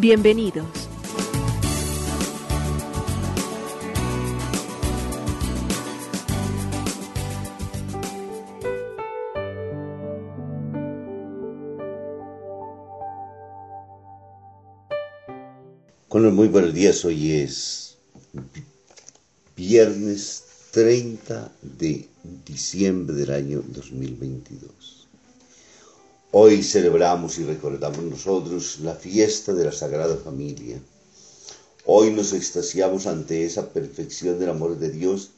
Bienvenidos. Los muy buenos días, hoy es viernes 30 de diciembre del año 2022. Hoy celebramos y recordamos nosotros la fiesta de la Sagrada Familia. Hoy nos extasiamos ante esa perfección del amor de Dios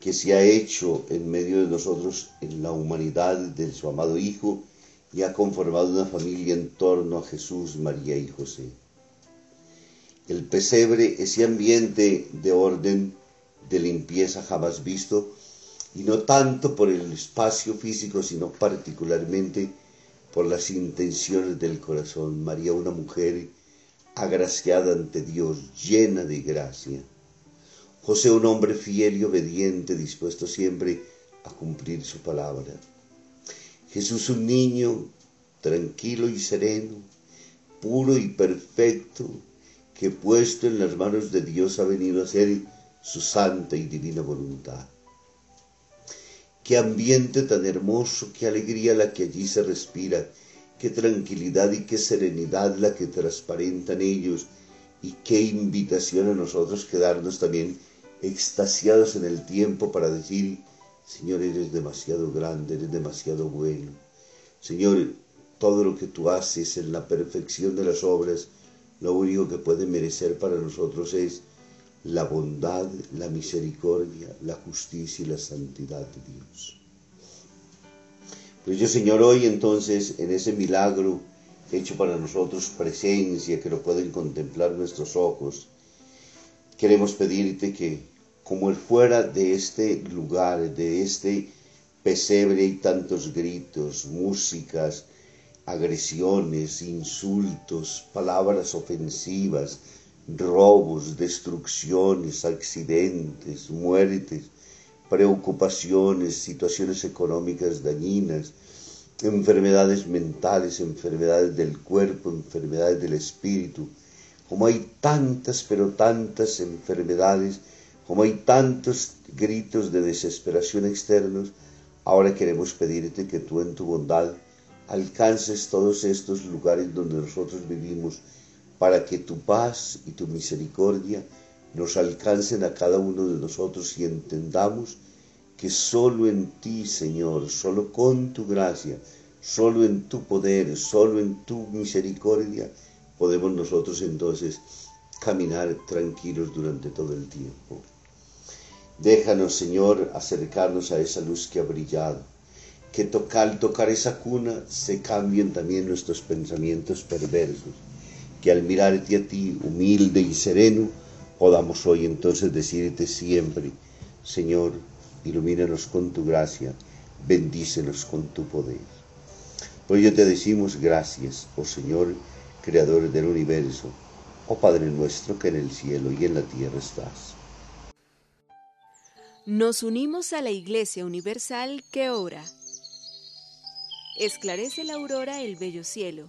que se ha hecho en medio de nosotros en la humanidad de su amado Hijo y ha conformado una familia en torno a Jesús, María y José el pesebre, ese ambiente de orden, de limpieza jamás visto, y no tanto por el espacio físico, sino particularmente por las intenciones del corazón. María, una mujer agraciada ante Dios, llena de gracia. José, un hombre fiel y obediente, dispuesto siempre a cumplir su palabra. Jesús, un niño tranquilo y sereno, puro y perfecto, que puesto en las manos de Dios ha venido a ser su santa y divina voluntad. Qué ambiente tan hermoso, qué alegría la que allí se respira, qué tranquilidad y qué serenidad la que transparentan ellos y qué invitación a nosotros quedarnos también extasiados en el tiempo para decir, Señor, eres demasiado grande, eres demasiado bueno. Señor, todo lo que tú haces en la perfección de las obras, lo único que puede merecer para nosotros es la bondad, la misericordia, la justicia y la santidad de Dios. Pues yo, Señor, hoy entonces, en ese milagro hecho para nosotros presencia, que lo pueden contemplar nuestros ojos, queremos pedirte que, como el fuera de este lugar, de este pesebre, hay tantos gritos, músicas, agresiones, insultos, palabras ofensivas, robos, destrucciones, accidentes, muertes, preocupaciones, situaciones económicas dañinas, enfermedades mentales, enfermedades del cuerpo, enfermedades del espíritu. Como hay tantas, pero tantas enfermedades, como hay tantos gritos de desesperación externos, ahora queremos pedirte que tú en tu bondad alcances todos estos lugares donde nosotros vivimos, para que tu paz y tu misericordia nos alcancen a cada uno de nosotros y entendamos que solo en ti, Señor, solo con tu gracia, solo en tu poder, solo en tu misericordia, podemos nosotros entonces caminar tranquilos durante todo el tiempo. Déjanos, Señor, acercarnos a esa luz que ha brillado que al tocar esa cuna se cambien también nuestros pensamientos perversos, que al mirarte a ti humilde y sereno, podamos hoy entonces decirte siempre, Señor, ilumínanos con tu gracia, bendícenos con tu poder. Por ello te decimos gracias, oh Señor, Creador del universo, oh Padre nuestro que en el cielo y en la tierra estás. Nos unimos a la Iglesia Universal que ora Esclarece la aurora el bello cielo,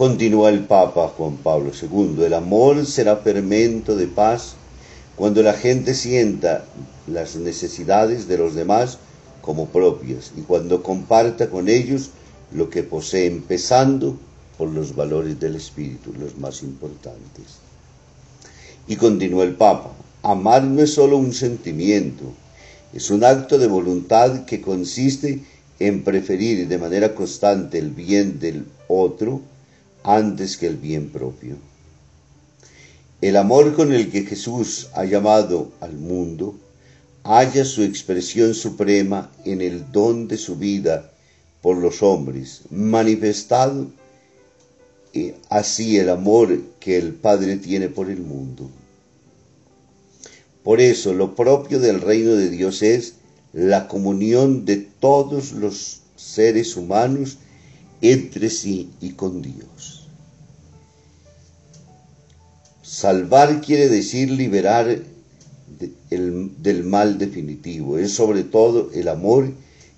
Continúa el Papa Juan Pablo II, el amor será fermento de paz cuando la gente sienta las necesidades de los demás como propias y cuando comparta con ellos lo que posee, empezando por los valores del espíritu, los más importantes. Y continúa el Papa, amar no es solo un sentimiento, es un acto de voluntad que consiste en preferir de manera constante el bien del otro antes que el bien propio. El amor con el que Jesús ha llamado al mundo halla su expresión suprema en el don de su vida por los hombres, manifestado y así el amor que el Padre tiene por el mundo. Por eso lo propio del reino de Dios es la comunión de todos los seres humanos entre sí y con Dios. Salvar quiere decir liberar del mal definitivo. Es sobre todo el amor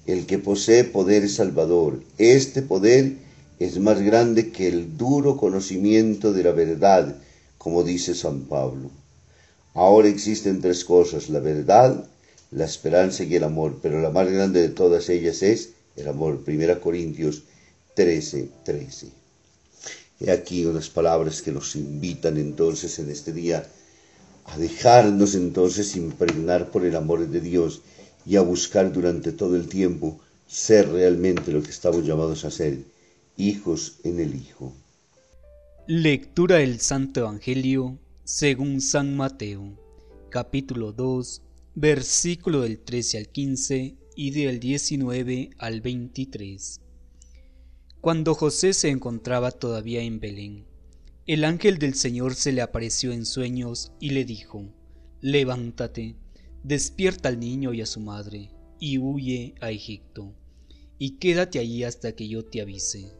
el que posee poder salvador. Este poder es más grande que el duro conocimiento de la verdad, como dice San Pablo. Ahora existen tres cosas, la verdad, la esperanza y el amor, pero la más grande de todas ellas es el amor. Primera Corintios 13, 13. He aquí unas palabras que nos invitan entonces en este día a dejarnos entonces impregnar por el amor de Dios y a buscar durante todo el tiempo ser realmente lo que estamos llamados a ser, hijos en el Hijo. Lectura del Santo Evangelio según San Mateo, capítulo 2, versículo del 13 al 15 y del 19 al 23. Cuando José se encontraba todavía en Belén, el ángel del Señor se le apareció en sueños y le dijo, Levántate, despierta al niño y a su madre, y huye a Egipto, y quédate allí hasta que yo te avise,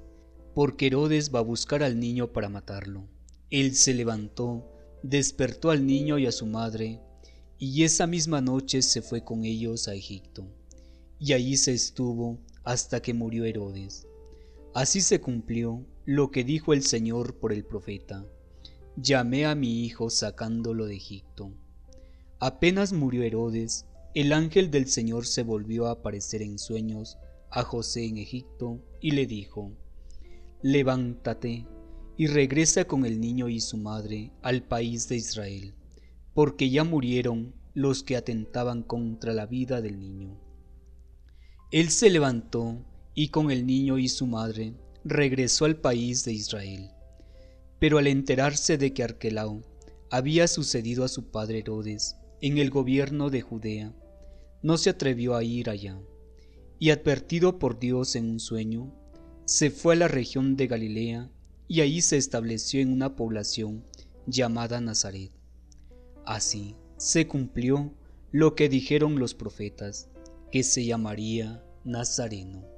porque Herodes va a buscar al niño para matarlo. Él se levantó, despertó al niño y a su madre, y esa misma noche se fue con ellos a Egipto, y allí se estuvo hasta que murió Herodes Así se cumplió lo que dijo el Señor por el profeta. Llamé a mi hijo sacándolo de Egipto. Apenas murió Herodes, el ángel del Señor se volvió a aparecer en sueños a José en Egipto y le dijo, Levántate y regresa con el niño y su madre al país de Israel, porque ya murieron los que atentaban contra la vida del niño. Él se levantó y con el niño y su madre regresó al país de Israel. Pero al enterarse de que Arquelao había sucedido a su padre Herodes en el gobierno de Judea, no se atrevió a ir allá, y advertido por Dios en un sueño, se fue a la región de Galilea y allí se estableció en una población llamada Nazaret. Así se cumplió lo que dijeron los profetas, que se llamaría Nazareno.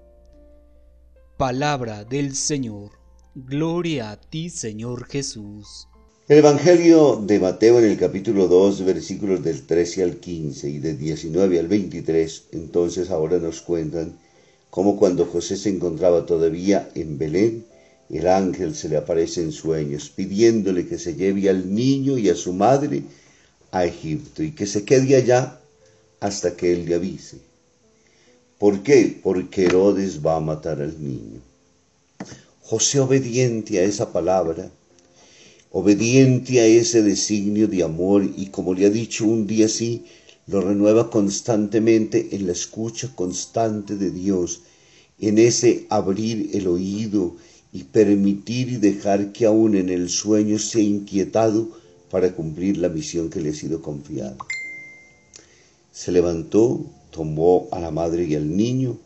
Palabra del Señor. Gloria a ti, Señor Jesús. El Evangelio de Mateo en el capítulo 2, versículos del 13 al 15 y del 19 al 23, entonces ahora nos cuentan cómo cuando José se encontraba todavía en Belén, el ángel se le aparece en sueños pidiéndole que se lleve al niño y a su madre a Egipto y que se quede allá hasta que él le avise. ¿Por qué? Porque Herodes va a matar al niño. José obediente a esa palabra, obediente a ese designio de amor y como le ha dicho un día así, lo renueva constantemente en la escucha constante de Dios, en ese abrir el oído y permitir y dejar que aún en el sueño sea inquietado para cumplir la misión que le ha sido confiada. Se levantó, tomó a la madre y al niño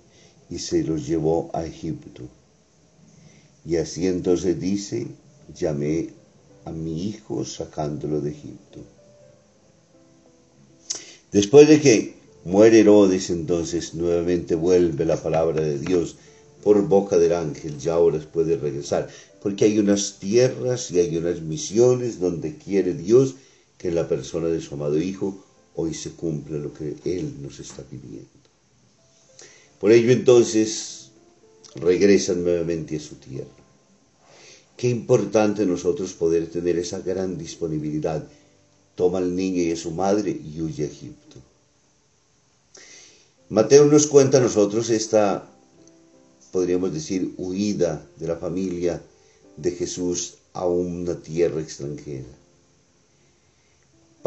y se los llevó a Egipto. Y así entonces dice, llamé a mi hijo sacándolo de Egipto. Después de que muere Herodes, entonces nuevamente vuelve la palabra de Dios por boca del ángel, ya ahora puede regresar, porque hay unas tierras y hay unas misiones donde quiere Dios que la persona de su amado Hijo hoy se cumpla lo que Él nos está pidiendo. Por ello entonces regresan nuevamente a su tierra. Qué importante nosotros poder tener esa gran disponibilidad. Toma al niño y a su madre y huye a Egipto. Mateo nos cuenta a nosotros esta, podríamos decir, huida de la familia de Jesús a una tierra extranjera,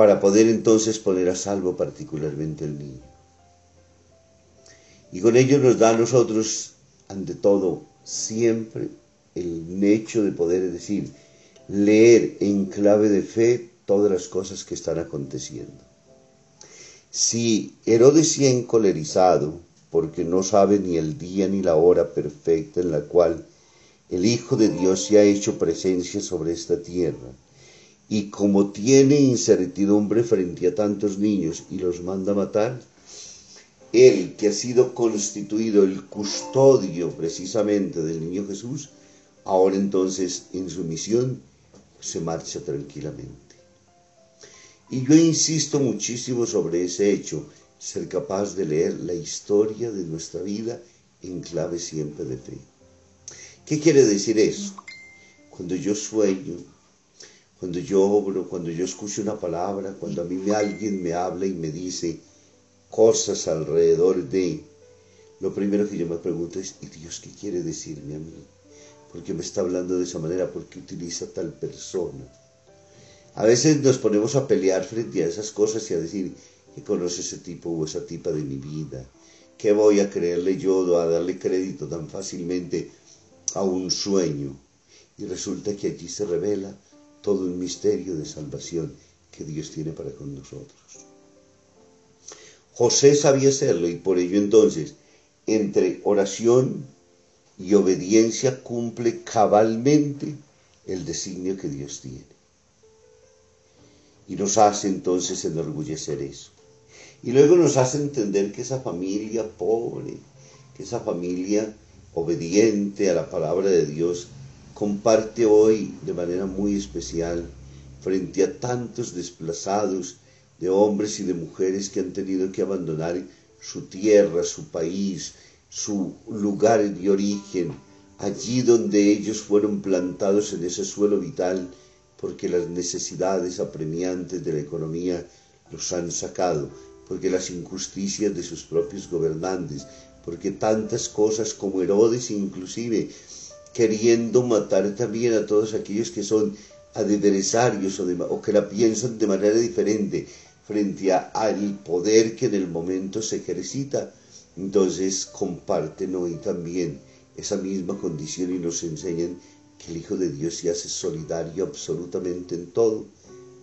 para poder entonces poner a salvo particularmente el niño. Y con ello nos da a nosotros, ante todo, siempre el hecho de poder decir, leer en clave de fe todas las cosas que están aconteciendo. Si Herodes ha encolerizado porque no sabe ni el día ni la hora perfecta en la cual el Hijo de Dios se ha hecho presencia sobre esta tierra, y como tiene incertidumbre frente a tantos niños y los manda matar, él que ha sido constituido el custodio precisamente del niño Jesús, ahora entonces en su misión se marcha tranquilamente. Y yo insisto muchísimo sobre ese hecho, ser capaz de leer la historia de nuestra vida en clave siempre de fe. ¿Qué quiere decir eso? Cuando yo sueño, cuando yo obro, cuando yo escucho una palabra, cuando a mí alguien me habla y me dice cosas alrededor de, lo primero que yo me pregunto es, ¿y Dios qué quiere decirme a mí? ¿Por qué me está hablando de esa manera? ¿Por qué utiliza tal persona? A veces nos ponemos a pelear frente a esas cosas y a decir, que conoce ese tipo o esa tipa de mi vida? ¿Qué voy a creerle yo a darle crédito tan fácilmente a un sueño? Y resulta que allí se revela todo un misterio de salvación que Dios tiene para con nosotros. José sabía hacerlo y por ello entonces, entre oración y obediencia cumple cabalmente el designio que Dios tiene y nos hace entonces enorgullecer eso. Y luego nos hace entender que esa familia pobre, que esa familia obediente a la palabra de Dios, comparte hoy de manera muy especial frente a tantos desplazados de hombres y de mujeres que han tenido que abandonar su tierra, su país, su lugar de origen, allí donde ellos fueron plantados en ese suelo vital porque las necesidades apremiantes de la economía los han sacado, porque las injusticias de sus propios gobernantes, porque tantas cosas como Herodes inclusive, queriendo matar también a todos aquellos que son adversarios o, que la piensan de manera diferente frente al poder que en el momento se ejercita, entonces comparten hoy también esa misma condición y nos enseñan que el Hijo de Dios se hace solidario absolutamente en todo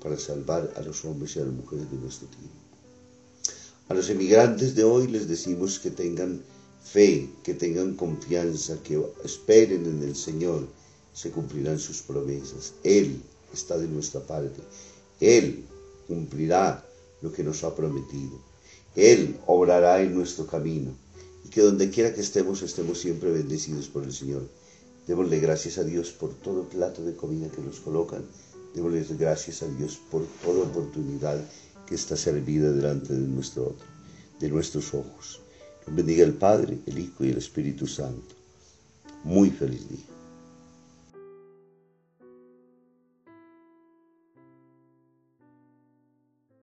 para salvar a los hombres y a las mujeres de nuestro tiempo. A los emigrantes de hoy les decimos que tengan fe, que tengan confianza, que esperen en el Señor, se cumplirán sus promesas. Él está de nuestra parte. Él cumplirá lo que nos ha prometido. Él obrará en nuestro camino. Y que donde quiera que estemos, estemos siempre bendecidos por el Señor. Démosle gracias a Dios por todo plato de comida que nos colocan. Démosle gracias a Dios por toda oportunidad que está servida delante de, nuestro, de nuestros ojos. Bendiga el Padre, el Hijo y el Espíritu Santo. Muy feliz día.